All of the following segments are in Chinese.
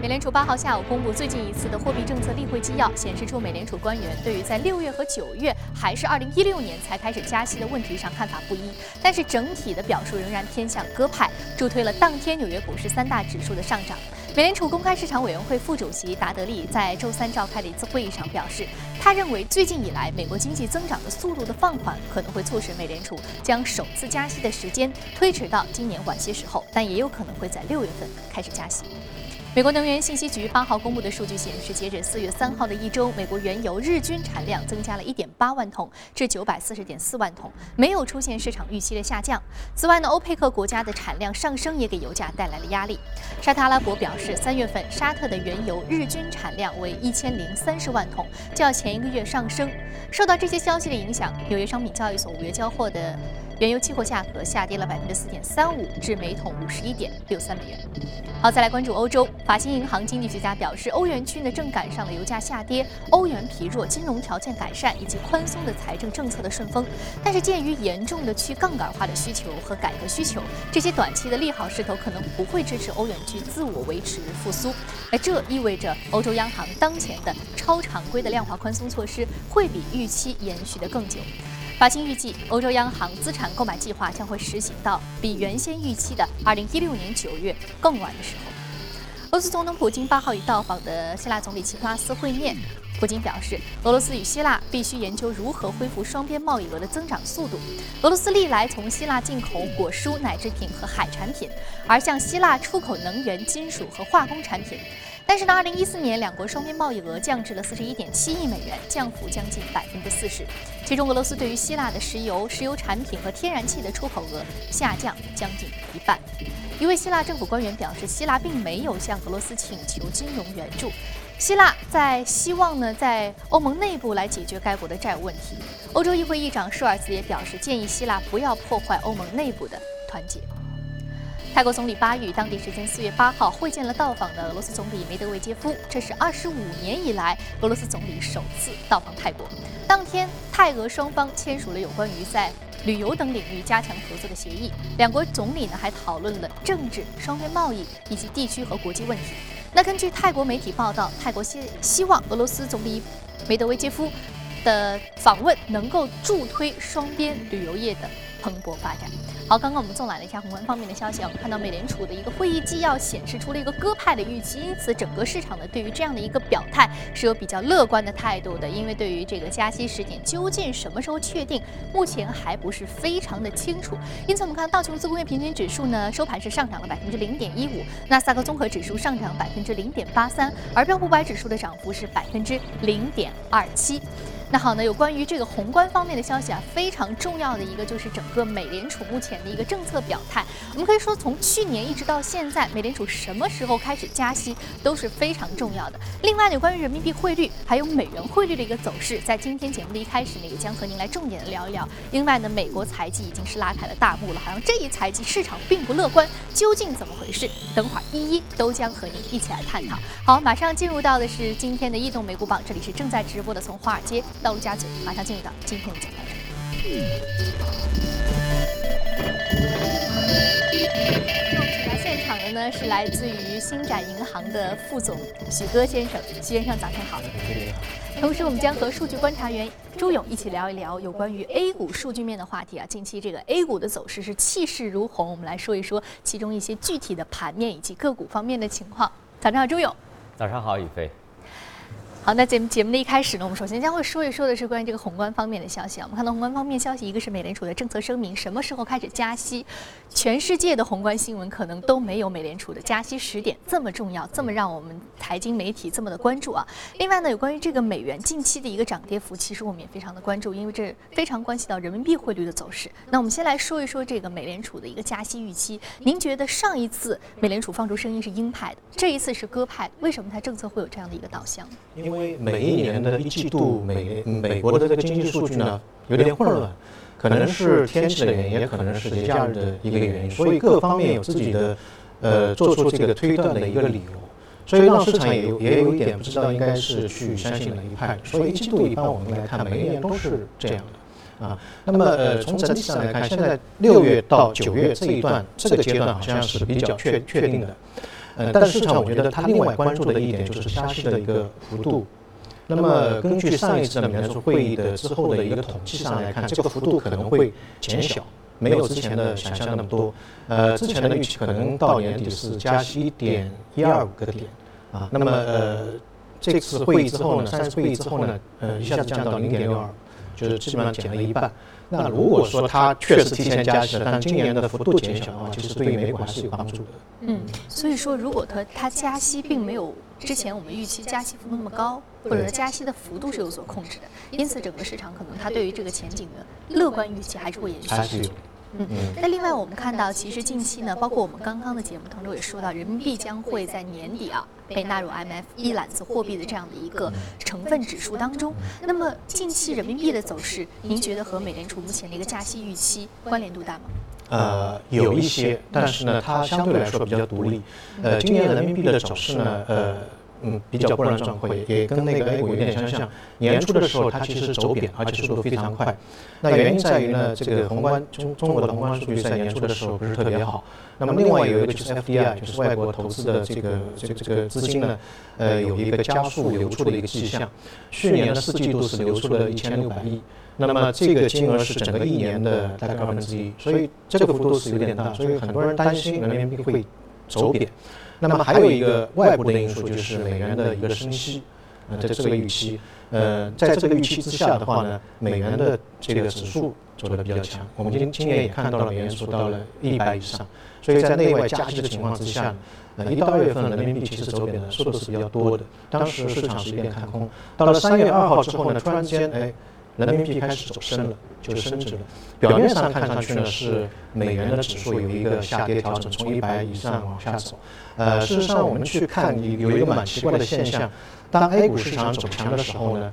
美联储八号下午公布最近一次的货币政策例会纪要，显示出美联储官员对于在六月和九月还是二零一六年才开始加息的问题上看法不一，但是整体的表述仍然偏向鸽派，助推了当天纽约股市三大指数的上涨。美联储公开市场委员会副主席达德利在周三召开的一次会议上表示，他认为最近以来美国经济增长的速度的放缓可能会促使美联储将首次加息的时间推迟到今年晚些时候，但也有可能会在六月份开始加息。美国能源信息局八号公布的数据显示，截止四月三号的一周，美国原油日均产量增加了一点八万桶，至九百四十点四万桶，没有出现市场预期的下降。此外呢，欧佩克国家的产量上升也给油价带来了压力。沙特阿拉伯表示，三月份沙特的原油日均产量为一千零三十万桶，较前一个月上升。受到这些消息的影响，纽约商品交易所五月交货的。原油期货价格下跌了百分之四点三五，至每桶五十一点六三美元。好，再来关注欧洲。法新银行经济学家表示，欧元区呢正赶上了油价下跌、欧元疲弱、金融条件改善以及宽松的财政政策的顺风。但是，鉴于严重的去杠杆化的需求和改革需求，这些短期的利好势头可能不会支持欧元区自我维持复苏。那这意味着欧洲央行当前的超常规的量化宽松措施会比预期延续的更久。法新预计，欧洲央行资产购买计划将会实行到比原先预期的2016年9月更晚的时候。俄罗斯总统普京八号与到访的希腊总理齐普拉斯会面。普京表示，俄罗斯与希腊必须研究如何恢复双边贸易额的增长速度。俄罗斯历来从希腊进口果蔬、奶制品和海产品，而向希腊出口能源、金属和化工产品。但是呢，二零一四年两国双边贸易额降至了四十一点七亿美元，降幅将近百分之四十。其中，俄罗斯对于希腊的石油、石油产品和天然气的出口额下降将近一半。一位希腊政府官员表示，希腊并没有向俄罗斯请求金融援助，希腊在希望呢在欧盟内部来解决该国的债务问题。欧洲议会议长舒尔茨也表示，建议希腊不要破坏欧盟内部的团结。泰国总理巴育当地时间四月八号会见了到访的俄罗斯总理梅德韦杰夫，这是二十五年以来俄罗斯总理首次到访泰国。当天，泰俄双方签署了有关于在旅游等领域加强合作的协议。两国总理呢还讨论了政治、双边贸易以及地区和国际问题。那根据泰国媒体报道，泰国希希望俄罗斯总理梅德韦杰夫的访问能够助推双边旅游业的蓬勃发展。好，刚刚我们纵览了一下宏观方面的消息，我们看到美联储的一个会议纪要显示出了一个鸽派的预期，因此整个市场呢对于这样的一个表态是有比较乐观的态度的，因为对于这个加息时点究竟什么时候确定，目前还不是非常的清楚。因此我们看道琼斯工业平均指数呢收盘是上涨了百分之零点一五，纳斯达克综合指数上涨百分之零点八三，而标普五百指数的涨幅是百分之零点二七。那好呢，有关于这个宏观方面的消息啊，非常重要的一个就是整个美联储目前的一个政策表态。我们可以说，从去年一直到现在，美联储什么时候开始加息都是非常重要的。另外呢，关于人民币汇率还有美元汇率的一个走势，在今天节目的一开始呢，也将和您来重点的聊一聊。另外呢，美国财季已经是拉开了大幕了，好像这一财季市场并不乐观，究竟怎么回事？等会儿一一都将和您一起来探讨。好，马上进入到的是今天的异动美股榜，这里是正在直播的从华尔街。到陆家嘴，马上进入到今天的讲堂。那我们请到现场的呢是来自于星展银行的副总许戈先生，许先生早上好。同时，我们将和数据观察员朱勇一起聊一聊有关于 A 股数据面的话题啊。近期这个 A 股的走势是气势如虹，我们来说一说其中一些具体的盘面以及个股方面的情况。早上好，朱勇。早上好，宇飞。好，那节目节目的一开始呢，我们首先将会说一说的是关于这个宏观方面的消息啊。我们看到宏观方面消息，一个是美联储的政策声明，什么时候开始加息？全世界的宏观新闻可能都没有美联储的加息时点这么重要，这么让我们财经媒体这么的关注啊。另外呢，有关于这个美元近期的一个涨跌幅，其实我们也非常的关注，因为这非常关系到人民币汇率的走势。那我们先来说一说这个美联储的一个加息预期。您觉得上一次美联储放出声音是鹰派的，这一次是鸽派，为什么它政策会有这样的一个导向？每一年的一季度美美国的这个经济数据呢有点混乱，可能是天气的原因，也可能是节假日的一个原因，所以各方面有自己的呃做出这个推断的一个理由，所以让市场也有也有一点不知道应该是去相信哪一派。所以一季度一般我们来看，每一年都是这样的啊。那么呃从整体上来看，现在六月到九月这一段这个阶段好像是比较确确定的。呃，但是市场我觉得它另外关注的一点就是加息的一个幅度。那么根据上一次的美联储会议的之后的一个统计上来看，这个幅度可能会减小，没有之前的想象那么多。呃，之前的预期可能到年底是加息一点一二五个点啊。那么呃，这次会议之后呢，三次会议之后呢，呃，一下子降到零点六二，就是基本上减了一半。那如果说它确实提前加息了，但今年的幅度减小的话，其实对于美股还是有帮助的。嗯，所以说如果它它加息并没有之前我们预期加息幅度那么高，或者加息的幅度是有所控制的，因此整个市场可能它对于这个前景的乐观预期还是会延续。嗯，那另外我们看到，其实近期呢，包括我们刚刚的节目当中也说到，人民币将会在年底啊被纳入 MF 一揽子货币的这样的一个成分指数当中。那么近期人民币的走势，您觉得和美联储目前的一个加息预期关联度大吗？呃，有一些，但是呢，它相对来说比较独立。呃，今年人民币的走势呢，呃。嗯，比较波澜壮阔，也跟那个 A 股有点相像。年初的时候，它其实走贬，而且速度非常快。那原因在于呢，这个宏观中中国的宏观数据在年初的时候不是特别好。那么另外有一个就是 FDI，就是外国投资的这个这个这个资金呢，呃，有一个加速流出的一个迹象。去年的四季度是流出了一千六百亿，那么这个金额是整个一年的大概二分之一，所以这个幅度是有点大，所以很多人担心人民币会走贬。那么还有一个外部的因素，就是美元的一个升息，呃，在这个预期，呃，在这个预期之下的话呢，美元的这个指数走的比较强。我们今今年也看到了美元指数到了一百以上，所以在内外加息的情况之下，呃，一到二月份人民币其实走贬的速度是比较多的。当时市场是一片看空，到了三月二号之后呢，突然间，哎。人民币开始走升了，就升值了。表面上看上去呢是美元的指数有一个下跌调整，从一百以上往下走。呃，事实上我们去看有一个蛮奇怪的现象，当 A 股市场走强的时候呢。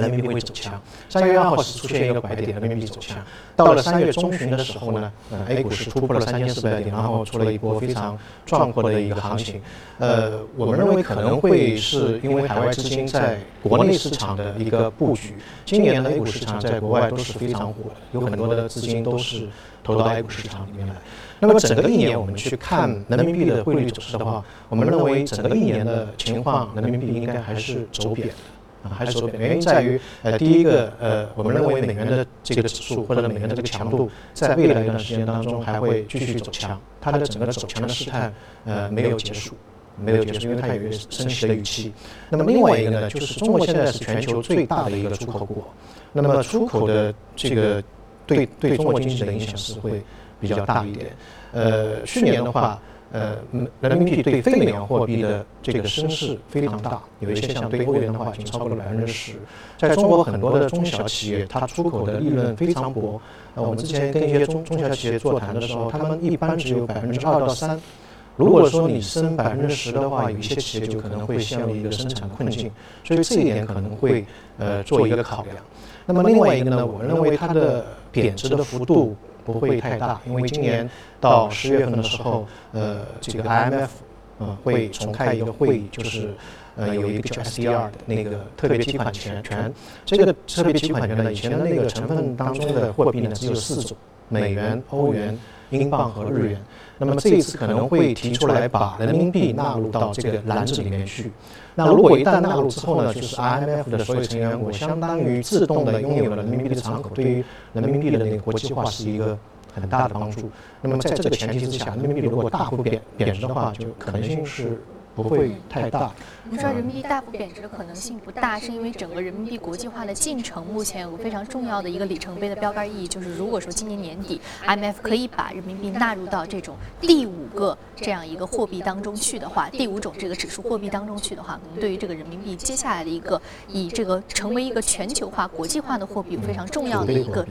人民币会走强，三月二号是出现一个拐点，人民币走强。到了三月中旬的时候呢，呃，A 股是突破了三千四百点，然后出了一波非常壮阔的一个行情。呃，我们认为可能会是因为海外资金在国内市场的一个布局。今年的 A 股市场在国外都是非常火的，有很多的资金都是投到 A 股市场里面来。那么整个一年我们去看人民币的汇率走势的话，我们认为整个一年的情况，人民币应该还是走贬的。啊，还是说贬，原因在于，呃，第一个，呃，我们认为美元的这个指数或者美元的这个强度，在未来一段时间当中还会继续走强，它的整个走强的势态，呃，没有结束，没有结束，因为它有一个升息的预期。那么另外一个呢，就是中国现在是全球最大的一个出口国，那么出口的这个对对中国经济的影响是会比较大一点。呃，去年的话。呃，人民币对非美元货币的这个升势非常大，有一些像对欧元的话，已经超过了百分之十。在中国很多的中小企业，它出口的利润非常薄。呃，我们之前跟一些中中小企业座谈的时候，他们一般只有百分之二到三。如果说你升百分之十的话，有一些企业就可能会陷入一个生产困境。所以这一点可能会呃做一个考量。那么另外一个呢，我认为它的贬值的幅度。不会太大，因为今年到十月份的时候，呃，这个 IMF 呃会重开一个会议，就是呃有一个叫 SDR 的那个特别提款权权。这个特别提款权呢，以前的那个成分当中的货币呢只有四种：美元、欧元、英镑和日元。那么这一次可能会提出来把人民币纳入到这个篮子里面去。那如果一旦纳入之后呢，就是 IMF 的所有成员国相当于自动的拥有了人民币的敞口，对于人民币的那个国际化是一个很大的帮助。那么在这个前提之下，人民币如果大幅贬贬值的话，就可能性是。不会太大。我们说人民币大幅贬值的可能性不大，是因为整个人民币国际化的进程目前有个非常重要的一个里程碑的标杆意义，就是如果说今年年底 IMF 可以把人民币纳入到这种第五个这样一个货币当中去的话，第五种这个指数货币当中去的话，可能对于这个人民币接下来的一个以这个成为一个全球化、国际化的货币有非常重要的一个。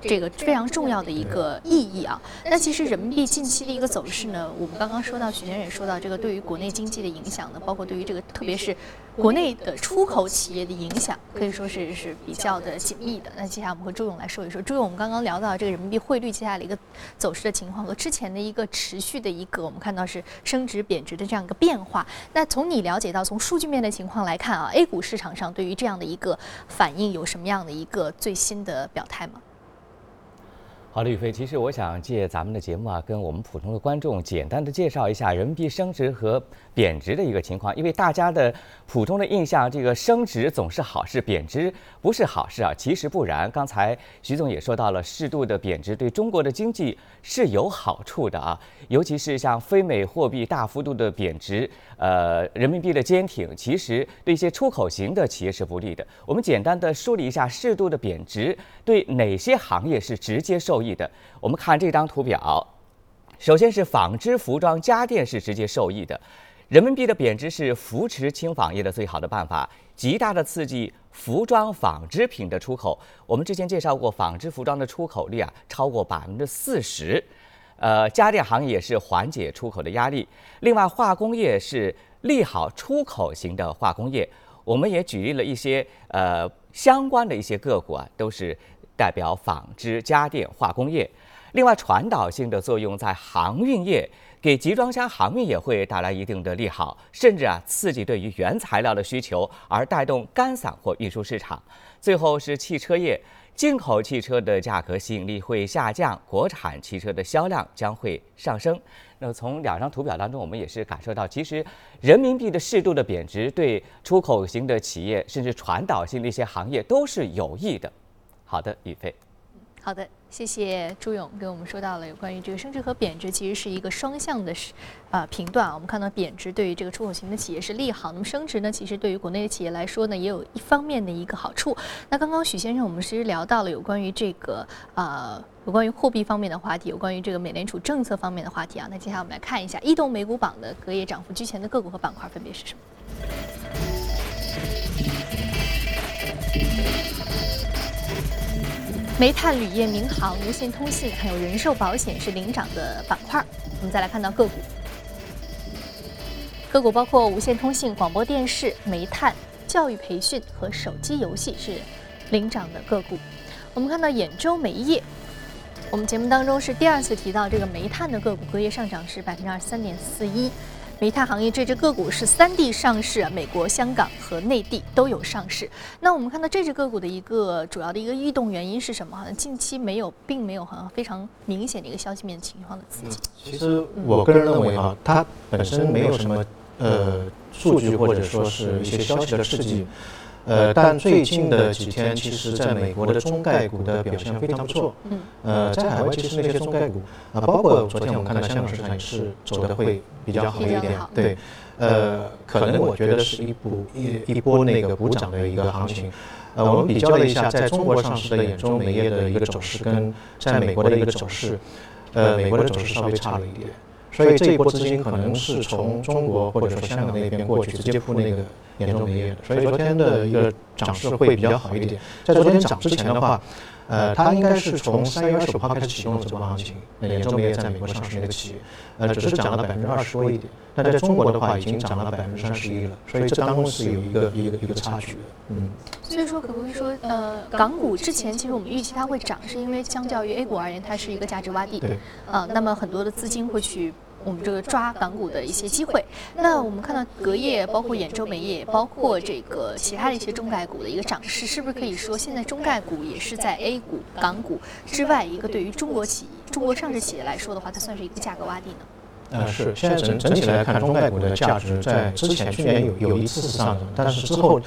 这个非常重要的一个意义啊，那其实人民币近期的一个走势呢，我们刚刚说到，许先生也说到，这个对于国内经济的影响呢，包括对于这个特别是国内的出口企业的影响，可以说是是比较的紧密的。那接下来我们和朱勇来说一说，朱勇，我们刚刚聊到这个人民币汇率接下来的一个走势的情况和之前的一个持续的一个我们看到是升值贬值的这样一个变化。那从你了解到从数据面的情况来看啊，A 股市场上对于这样的一个反应有什么样的一个最新的表态吗？好的，宇飞，其实我想借咱们的节目啊，跟我们普通的观众简单的介绍一下人民币升值和贬值的一个情况，因为大家的普通的印象，这个升值总是好事，贬值不是好事啊。其实不然，刚才徐总也说到了，适度的贬值对中国的经济是有好处的啊，尤其是像非美货币大幅度的贬值，呃，人民币的坚挺，其实对一些出口型的企业是不利的。我们简单的梳理一下，适度的贬值对哪些行业是直接受。受益的，我们看这张图表，首先是纺织、服装、家电是直接受益的。人民币的贬值是扶持轻纺业的最好的办法，极大的刺激服装、纺织品的出口。我们之前介绍过，纺织服装的出口率啊超过百分之四十。呃，家电行业也是缓解出口的压力。另外，化工业是利好出口型的化工业。我们也举例了一些呃相关的一些个股啊，都是。代表纺织、家电、化工业，另外传导性的作用在航运业，给集装箱航运也会带来一定的利好，甚至啊刺激对于原材料的需求，而带动干散货运输市场。最后是汽车业，进口汽车的价格吸引力会下降，国产汽车的销量将会上升。那从两张图表当中，我们也是感受到，其实人民币的适度的贬值对出口型的企业，甚至传导性的一些行业都是有益的。好的，宇飞。好的，谢谢朱勇给我们说到了有关于这个升值和贬值，其实是一个双向的，是啊评断啊。我们看到贬值对于这个出口型的企业是利好，那么升值呢，其实对于国内的企业来说呢，也有一方面的一个好处。那刚刚许先生，我们其实聊到了有关于这个呃有关于货币方面的话题，有关于这个美联储政策方面的话题啊。那接下来我们来看一下异动美股榜的隔夜涨幅居前的个股和板块分别是什么。煤炭、铝业、民航、无线通信，还有人寿保险是领涨的板块。我们再来看到个股，个股包括无线通信、广播电视、煤炭、教育培训和手机游戏是领涨的个股。我们看到兖州煤业，我们节目当中是第二次提到这个煤炭的个股，隔夜上涨是百分之二十三点四一。煤炭行业这只个股是三地上市，美国、香港和内地都有上市。那我们看到这只个股的一个主要的一个异动原因是什么？好像近期没有，并没有很非常明显的一个消息面情况的刺激。其实我个人认为啊，它本身没有什么呃数据或者说是一些消息的刺激。呃，但最近的几天，其实在美国的中概股的表现非常不错。嗯。呃，在海外其实那些中概股啊，包括昨天我们看到香港市场也是走的会比较好一点。对。呃，可能我觉得是一波一一波那个补涨的一个行情。呃，我们比较了一下在中国上市的眼中煤业的一个走势跟在美国的一个走势，呃，美国的走势稍微差了一点。所以这一波资金可能是从中国或者说香港那边过去，直接铺那个兖州煤业的。所以昨天的一个涨势会比较好一点。在昨天涨之前的话。呃，它应该是从三月二十五号开始启动了这波行情。那兖州煤业在美国上市那个企业，呃，只是涨了百分之二十多一点。但在中国的话，已经涨了百分之三十一了。所以这当中是有一个一个一个差距的。嗯。所以说，可不可以说，呃，港股之前其实我们预期它会涨，是因为相较于 A 股而言，它是一个价值洼地。对。呃，那么很多的资金会去。我们这个抓港股的一些机会，那我们看到隔夜，包括兖州煤业，包括这个其他的一些中概股的一个涨势，是不是可以说现在中概股也是在 A 股、港股之外一个对于中国企业、中国上市企业来说的话，它算是一个价格洼地呢？呃，是。现在整整体来看，中概股的价值在之前去年有有一次是上涨，但是之后，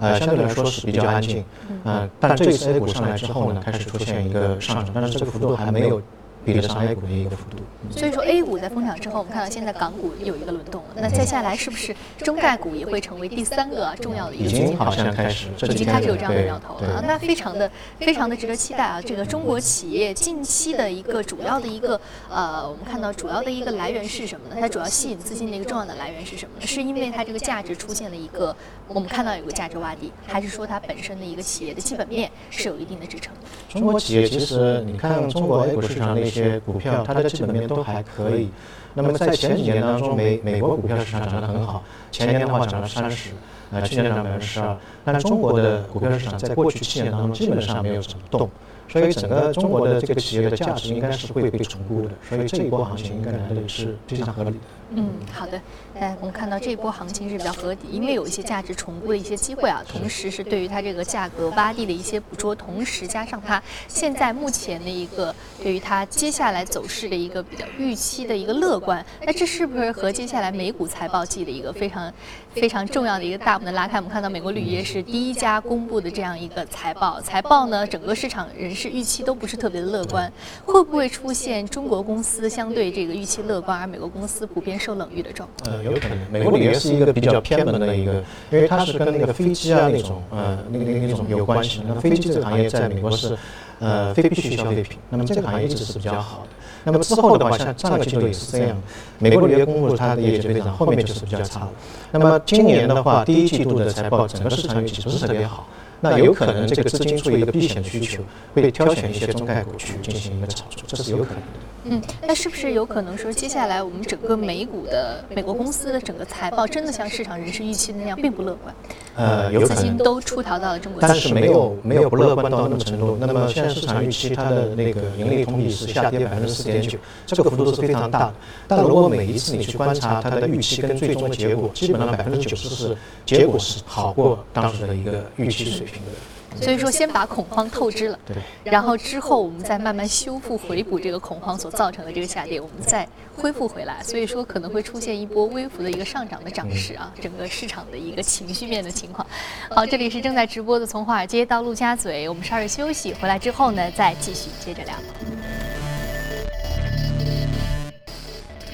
呃，相对来说是比较安静。嗯。但这一次 A 股上来之后呢，开始出现一个上涨，但是这个幅度还没有。比得上 A 股的一个幅度，所以说 A 股在封涨之后，我们看到现在港股有一个轮动了。那接下来是不是中概股也会成为第三个重要的？一个已经好像开始，已经开始有这样的苗头了。那非常的非常的值得期待啊！这个中国企业近期的一个主要的一个呃，我们看到主要的一个来源是什么呢？它主要吸引资金的一个重要的来源是什么呢？是因为它这个价值出现了一个我们看到有个价值洼地，还是说它本身的一个企业的基本面是有一定的支撑？中国企业其实你看中国 A 股市场那些股票，它的基本面都还可以。那么在前几年当中，美美国股票市场涨得很好，前年的话涨了三十，呃，去年涨百分之十二。但中国的股票市场在过去七年当中基本上没有怎么动，所以整个中国的这个企业的价值应该是会被重估的。所以这一波行情应该来的也是非常合理的。嗯，好的。哎，我们看到这一波行情是比较合理，因为有一些价值重估的一些机会啊，同时是对于它这个价格洼地的一些捕捉，同时加上它现在目前的一个对于它接下来走势的一个比较预期的一个乐观，那这是不是和接下来美股财报季的一个非常非常重要的一个大幕的拉开？我们看到美国铝业是第一家公布的这样一个财报，财报呢，整个市场人士预期都不是特别的乐观，会不会出现中国公司相对这个预期乐观，而美国公司普遍受冷遇的状况？呃，有可能。美国旅游是一个比较偏门的一个，因为它是跟那个飞机啊那种呃那个那个那种有关系。那飞机这个行业在美国是呃非必需消费品，那么这个行业一直是比较好的。那么之后的话，像上个季度也是这样，美国铝业公布它的业绩非常，后面就是比较差了。那么今年的话，第一季度的财报整个市场预期不是特别好。那有可能这个资金出于一个避险的需求，会挑选一些中概股去进行一个炒作，这是有可能的。嗯，那是不是有可能说，接下来我们整个美股的美国公司的整个财报，真的像市场人士预期的那样，并不乐观？呃，有可能。资金都出逃到了中国，但是没有没有不乐观到那么程度。那么现在市场预期它的那个盈利同比是下跌百分之四点九，这个幅度是非常大的。但如果每一次你去观察它的预期跟最终的结果，基本上百分之九十是结果是好过当时的一个预期水平的。所以说，先把恐慌透支了，对，然后之后我们再慢慢修复、回补这个恐慌所造成的这个下跌，我们再恢复回来。所以说，可能会出现一波微幅的一个上涨的涨势啊，整个市场的一个情绪面的情况。好，这里是正在直播的，从华尔街到陆家嘴，我们稍事休息，回来之后呢，再继续接着聊。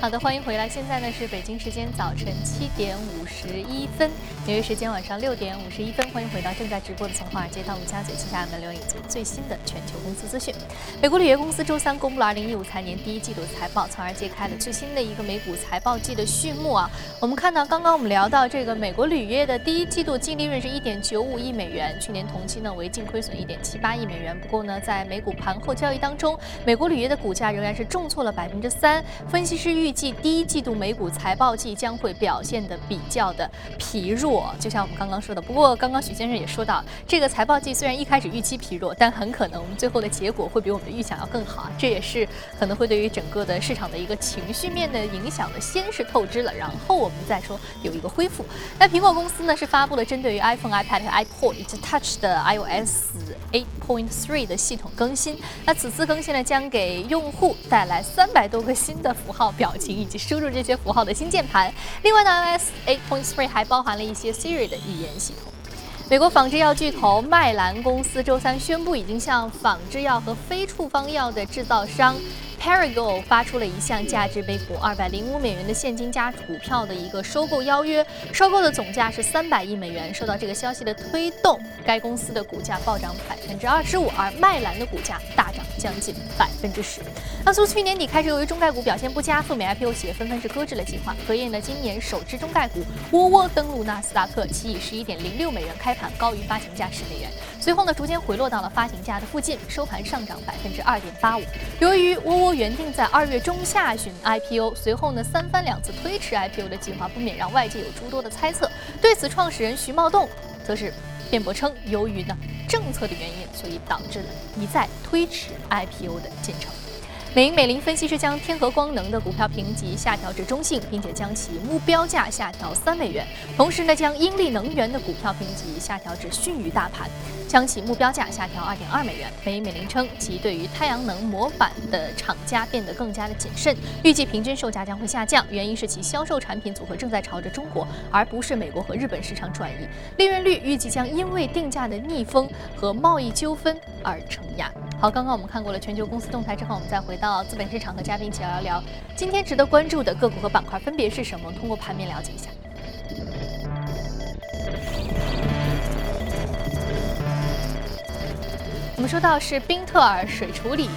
好的，欢迎回来。现在呢是北京时间早晨七点五十一分，纽约时间晚上六点五十一分。欢迎回到正在直播的从华尔街到陆家嘴，接下来我们留意最最新的全球公司资讯。美国铝业公司周三公布了二零一五财年第一季度财报，从而揭开了最新的一个美股财报季的序幕啊。我们看到，刚刚我们聊到这个美国铝业的第一季度净利润是一点九五亿美元，去年同期呢为净亏损一点七八亿美元。不过呢，在美股盘后交易当中，美国铝业的股价仍然是重挫了百分之三。分析师预计第一季度美股财报季将会表现的比较的疲弱，就像我们刚刚说的。不过刚刚许先生也说到，这个财报季虽然一开始预期疲弱，但很可能我们最后的结果会比我们的预想要更好啊。这也是可能会对于整个的市场的一个情绪面的影响的。先是透支了，然后我们再说有一个恢复。那苹果公司呢是发布了针对于 iPhone、iPad 和 iPod 以及 Touch 的 iOS 8.3的系统更新。那此次更新呢将给用户带来三百多个新的符号、表情以及。输入这些符号的新键盘。另外呢，iOS 8.3还包含了一些 Siri 的语言系统。美国仿制药巨头麦兰公司周三宣布，已经向仿制药和非处方药的制造商。Perrigo 发出了一项价值每股二百零五美元的现金加股票的一个收购邀约，收购的总价是三百亿美元。受到这个消息的推动，该公司的股价暴涨百分之二十五，而麦兰的股价大涨将近百分之十。那从去年底开始，由于中概股表现不佳，赴美 IPO 企业纷纷是搁置了计划。隔夜呢，今年首支中概股窝窝登陆纳斯达克，其以十一点零六美元开盘，高于发行价十美元。随后呢，逐渐回落到了发行价的附近，收盘上涨百分之二点八五。由于窝窝原定在二月中下旬 IPO，随后呢三番两次推迟 IPO 的计划，不免让外界有诸多的猜测。对此，创始人徐茂栋则是辩驳称，由于呢政策的原因，所以导致了一再推迟 IPO 的进程。美银美林分析师将天合光能的股票评级下调至中性，并且将其目标价下调三美元。同时呢，将英利能源的股票评级下调至逊于大盘，将其目标价下调二点二美元。美银美林称，其对于太阳能模板的厂家变得更加的谨慎，预计平均售价将会下降，原因是其销售产品组合正在朝着中国而不是美国和日本市场转移。利润率预计将因为定价的逆风和贸易纠纷而承压。好，刚刚我们看过了全球公司动态之后，我们再回到资本市场和嘉宾一起聊聊今天值得关注的个股和板块分别是什么？通过盘面了解一下。我们说到是宾特尔水处理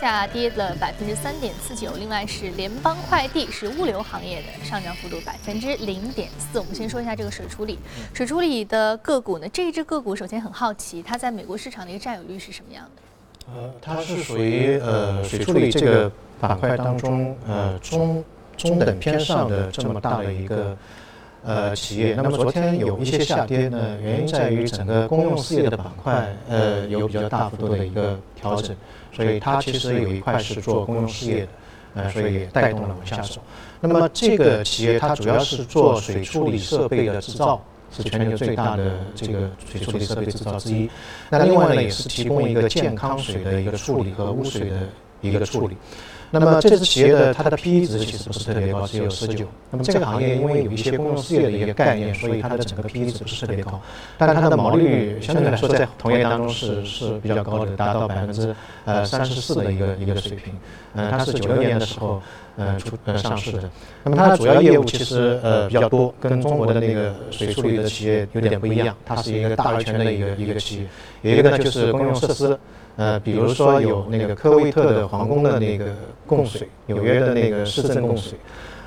下跌了百分之三点四九，另外是联邦快递是物流行业的上涨幅度百分之零点四。我们先说一下这个水处理，水处理的个股呢，这一只个股首先很好奇，它在美国市场的一个占有率是什么样的？呃，它是属于呃水处理这个板块当中呃中中等偏上的这么大的一个呃企业。那么昨天有一些下跌呢，原因在于整个公用事业的板块呃有比较大幅度的一个调整，所以它其实有一块是做公用事业的，呃，所以也带动了往下手。那么这个企业它主要是做水处理设备的制造，是全球最大的这个水处理设备制造之一。那另外呢，也是提供一个健康水的一个处理和污水的一个处理。那么这支企业的它的 PE 值其实不是特别高，只有十九。那么这个行业因为有一些公用事业的一个概念，所以它的整个 PE 值不是特别高。但是它的毛利率相对来说在同业当中是是比较高的，达到百分之呃三十四的一个一个水平。嗯，它是九六年的时候呃出呃上市的。那么它的主要业务其实呃比较多，跟中国的那个水处理的企业有点不一样。它是一个大而全的一个一个企业。有一个呢就是公用设施。呃，比如说有那个科威特的皇宫的那个供水，纽约的那个市政供水，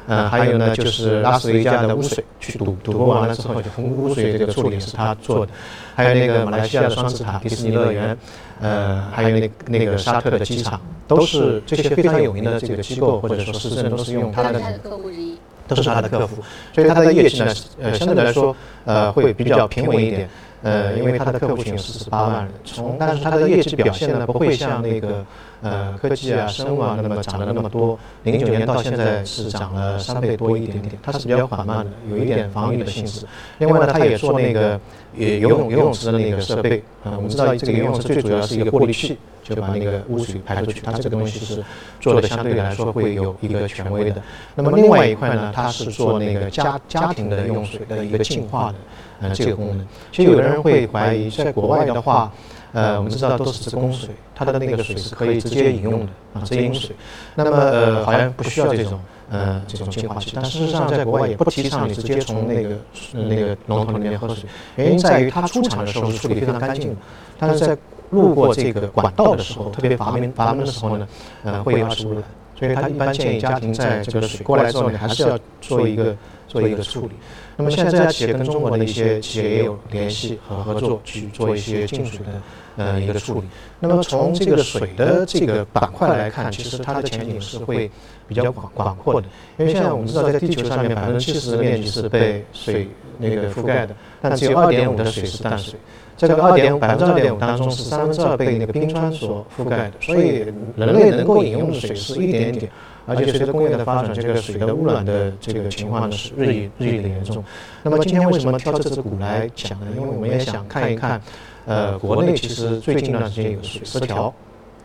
呃，还有呢就是拉斯维加的污水，去赌赌博完了之后，就从污水这个处理是他做的，还有那个马来西亚的双子塔、迪士尼乐园，呃，还有那那个沙特的机场，都是这些非常有名的这个机构或者说市政都是用他的客户之一，都是他的客户，所以他的业绩呢，呃，相对来说，呃，会比较平稳一点。呃，因为它的客户群有四十八万人，从但是它的业绩表现呢，不会像那个呃科技啊、生物啊那么涨了那么多。零九年到现在是涨了三倍多一点点，它是比较缓慢的，有一点防御的性质。另外呢，它也做那个也游泳游泳池的那个设备。呃，我们知道这个游泳池最主要是一个过滤器，就把那个污水排出去。它这个东西是做的相对来说会有一个权威的。那么另外一块呢，它是做那个家家庭的用水的一个净化的。呃，这个功能，其实有的人会怀疑，在国外的话，呃，我们知道都是直供水，它的那个水是可以直接饮用的啊，直饮水。那么呃，好像不需要这种呃这种净化器，但事实上在国外也不提倡你直接从那个那个龙头里面喝水，原因在于它出厂的时候是处理非常干净的，但是在路过这个管道的时候，特别阀门阀门的时候呢，呃，会有二次污染，所以他一般建议家庭在这个水过来之后，你还是要做一个做一个处理。那么现在这家企业跟中国的一些企业也有联系和合作，去做一些净水的呃一个处理。那么从这个水的这个板块来看，其实它的前景是会比较广广阔的。因为现在我们知道，在地球上面百分之七十的面积是被水那个覆盖的，但只有二点五的水是淡水。在这个二点五百分之二点五当中，是三分之二被那个冰川所覆盖的。所以人类能够饮用的水是一点点。而且随着工业的发展，这个水的污染的这个情况呢是日益日益的严重。那么今天为什么挑这只股来讲呢？因为我们也想看一看，呃，国内其实最近一段时间有水十条，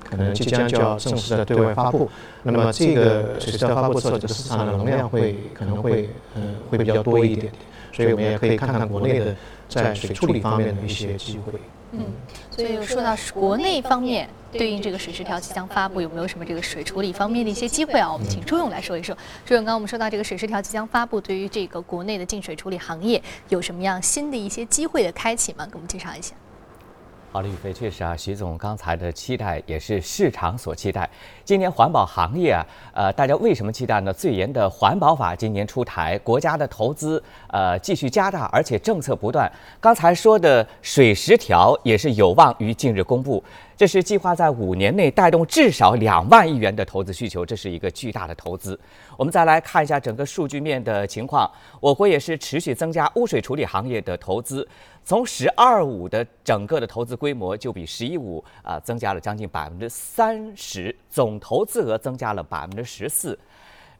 可能即将就要正式的对外发布。那么这个水十条发布之后，这个市场的容量会可能会呃会比较多一点点。所以我们也可以看看国内的在水处理方面的一些机会。嗯，所以说到国内方面。对应这个水十条即将发布，有没有什么这个水处理方面的一些机会啊？我们请朱勇来说一说。朱勇，刚刚我们说到这个水十条即将发布，对于这个国内的净水处理行业有什么样新的一些机会的开启吗？给我们介绍一下。好的，宇飞，确实啊，徐总刚才的期待也是市场所期待。今年环保行业啊，呃，大家为什么期待呢？最严的环保法今年出台，国家的投资呃继续加大，而且政策不断。刚才说的水十条也是有望于近日公布。这是计划在五年内带动至少两万亿元的投资需求，这是一个巨大的投资。我们再来看一下整个数据面的情况，我国也是持续增加污水处理行业的投资，从“十二五”的整个的投资规模就比“十一五”啊增加了将近百分之三十，总投资额增加了百分之十四。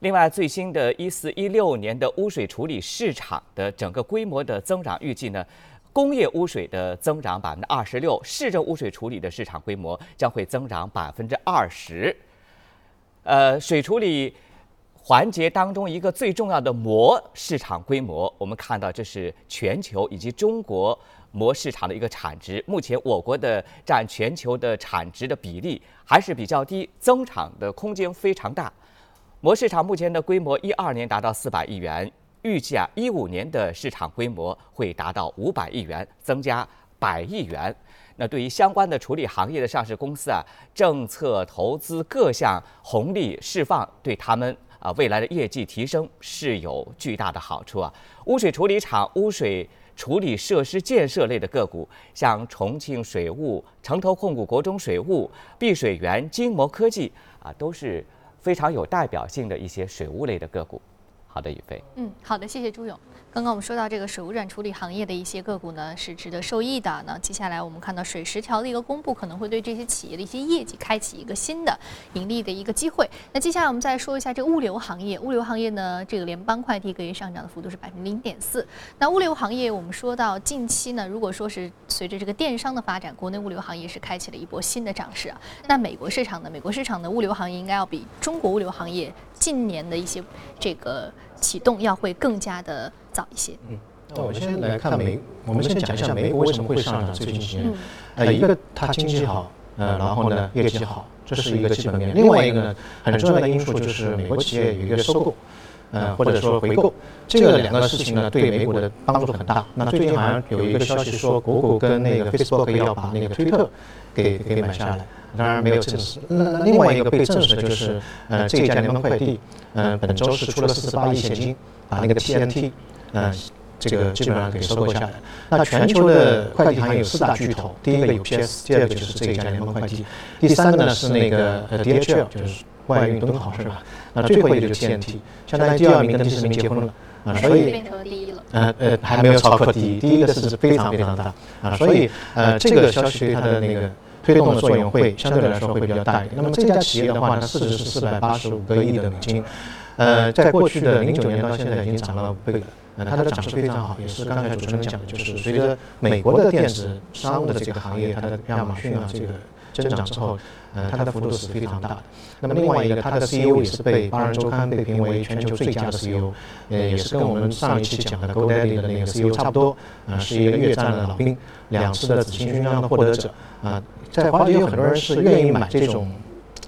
另外，最新的一四一六年的污水处理市场的整个规模的增长预计呢？工业污水的增长百分之二十六，市政污水处理的市场规模将会增长百分之二十。呃，水处理环节当中一个最重要的膜市场规模，我们看到这是全球以及中国膜市场的一个产值。目前我国的占全球的产值的比例还是比较低，增长的空间非常大。膜市场目前的规模一二年达到四百亿元。预计啊，一五年的市场规模会达到五百亿元，增加百亿元。那对于相关的处理行业的上市公司啊，政策投资各项红利释放，对他们啊未来的业绩提升是有巨大的好处啊。污水处理厂、污水处理设施建设类的个股，像重庆水务、城投控股、国中水务、碧水源、金膜科技啊，都是非常有代表性的一些水务类的个股。好的，宇飞。嗯，好的，谢谢朱勇。刚刚我们说到这个水污染处理行业的一些个股呢，是值得受益的。那接下来我们看到水十条的一个公布，可能会对这些企业的一些业绩开启一个新的盈利的一个机会。那接下来我们再说一下这个物流行业，物流行业呢，这个联邦快递个月上涨的幅度是百分之零点四。那物流行业，我们说到近期呢，如果说是随着这个电商的发展，国内物流行业是开启了一波新的涨势啊。那美国市场呢，美国市场的物流行业应该要比中国物流行业近年的一些这个启动要会更加的早一些。嗯。那我们先来看美，我们先讲一下美股为什么会上涨最近几年。呃，一个它经济好，呃，然后呢业绩好，这是一个基本面。另外一个呢，很重要的因素就是美国企业有一个收购，呃，或者说回购，这个两个事情呢对美股的帮助很大。那最近好像有一个消息说，谷歌跟那个 Facebook 要把那个推特给给买下来，当然没有证实。那另外一个被证实的就是，呃，这家联邦快递，嗯，本周是出了四十八亿现金，把那个 TNT，嗯。这个基本上给收购下来。那全球的快递行业有四大巨头，第一个有 PS，第二个就是这一家联邦快递，第三个呢是那个呃 DHL，就是外运敦豪是吧？那最后一个就是 TNT，相当于第二名跟第四名结婚了啊，所以变成第一了。呃呃，还没有超过第一，第一个是非常非常大啊，所以呃这个消息对它的那个推动的作用会相对来说会比较大一点。那么这家企业的话呢，市值是四百八十五个亿的美金，呃，在过去的零九年到现在已经涨了五倍了。呃，它的涨势非常好，也是刚才主持人讲的，就是随着美国的电子商务的这个行业，它的亚马逊啊这个增长之后，呃，它的幅度是非常大的。那么另外一个，它的 CEO 也是被《巴人周刊》被评为全球最佳的 CEO，呃，也是跟我们上一期讲的 GoDaddy 的那个 CEO 差不多，呃，是一个越战的老兵，两次的紫星勋章的获得者，啊，在华尔街有很多人是愿意买这种。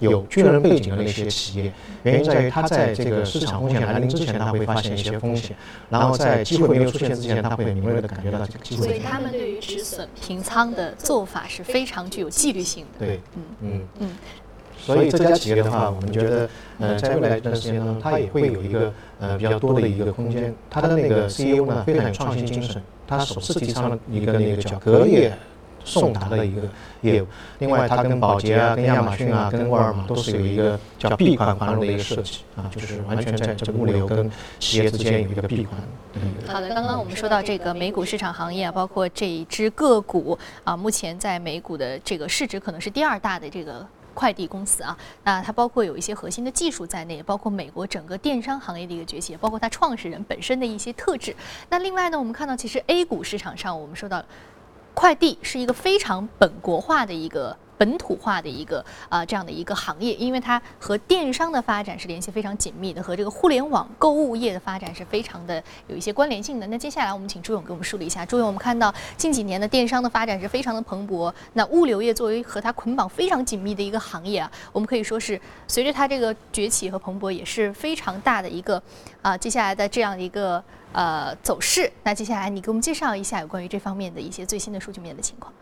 有军人背景的那些企业，原因在于他在这个市场风险来临之前，他会发现一些风险，然后在机会没有出现之前，他会敏锐的感觉到这个机会。所以他们对于止损平仓的做法是非常具有纪律性的。对，嗯嗯嗯。所以这家企业的话，我们觉得，呃，在未来一段时间当中，它也会有一个呃比较多的一个空间。它的那个 CEO 呢，非常有创新精神，他首次提倡了一个那个叫隔夜。送达的一个业务，另外它跟保洁啊、跟亚马逊啊、跟沃尔玛都是有一个叫闭环环路的一个设计啊，就是完全在这个物流跟企业之间有一个闭环。好的，刚刚我们说到这个美股市场行业，包括这一只个股啊，目前在美股的这个市值可能是第二大的这个快递公司啊，那它包括有一些核心的技术在内，包括美国整个电商行业的一个崛起，包括它创始人本身的一些特质。那另外呢，我们看到其实 A 股市场上，我们说到。快递是一个非常本国化的一个本土化的一个啊这样的一个行业，因为它和电商的发展是联系非常紧密的，和这个互联网购物业的发展是非常的有一些关联性的。那接下来我们请朱勇给我们梳理一下。朱勇，我们看到近几年的电商的发展是非常的蓬勃，那物流业作为和它捆绑非常紧密的一个行业啊，我们可以说是随着它这个崛起和蓬勃也是非常大的一个啊接下来的这样的一个。呃，走势。那接下来你给我们介绍一下有关于这方面的一些最新的数据面的情况。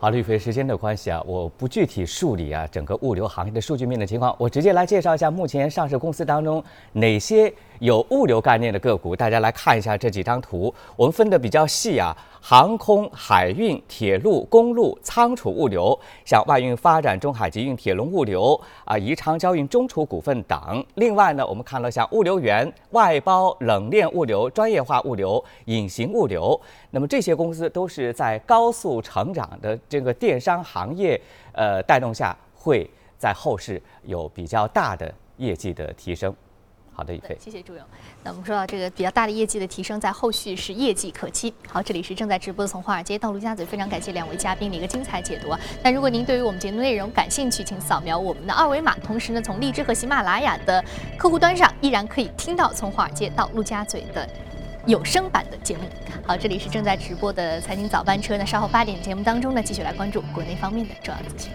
好，绿飞，时间的关系啊，我不具体梳理啊整个物流行业的数据面的情况，我直接来介绍一下目前上市公司当中哪些有物流概念的个股。大家来看一下这几张图，我们分的比较细啊。航空、海运、铁路、公路、仓储物流，像外运发展、中海集运、铁龙物流啊、宜昌交运、中储股份等。另外呢，我们看到像物流园、外包、冷链物流、专业化物流、隐形物流，那么这些公司都是在高速成长的这个电商行业呃带动下，会在后市有比较大的业绩的提升。好的，谢谢朱勇。那我们说到这个比较大的业绩的提升，在后续是业绩可期。好，这里是正在直播的从华尔街到陆家嘴，非常感谢两位嘉宾的一个精彩解读。那如果您对于我们节目内容感兴趣，请扫描我们的二维码。同时呢，从荔枝和喜马拉雅的客户端上，依然可以听到从华尔街到陆家嘴的有声版的节目。好，这里是正在直播的财经早班车。那稍后八点节目当中呢，继续来关注国内方面的重要资讯。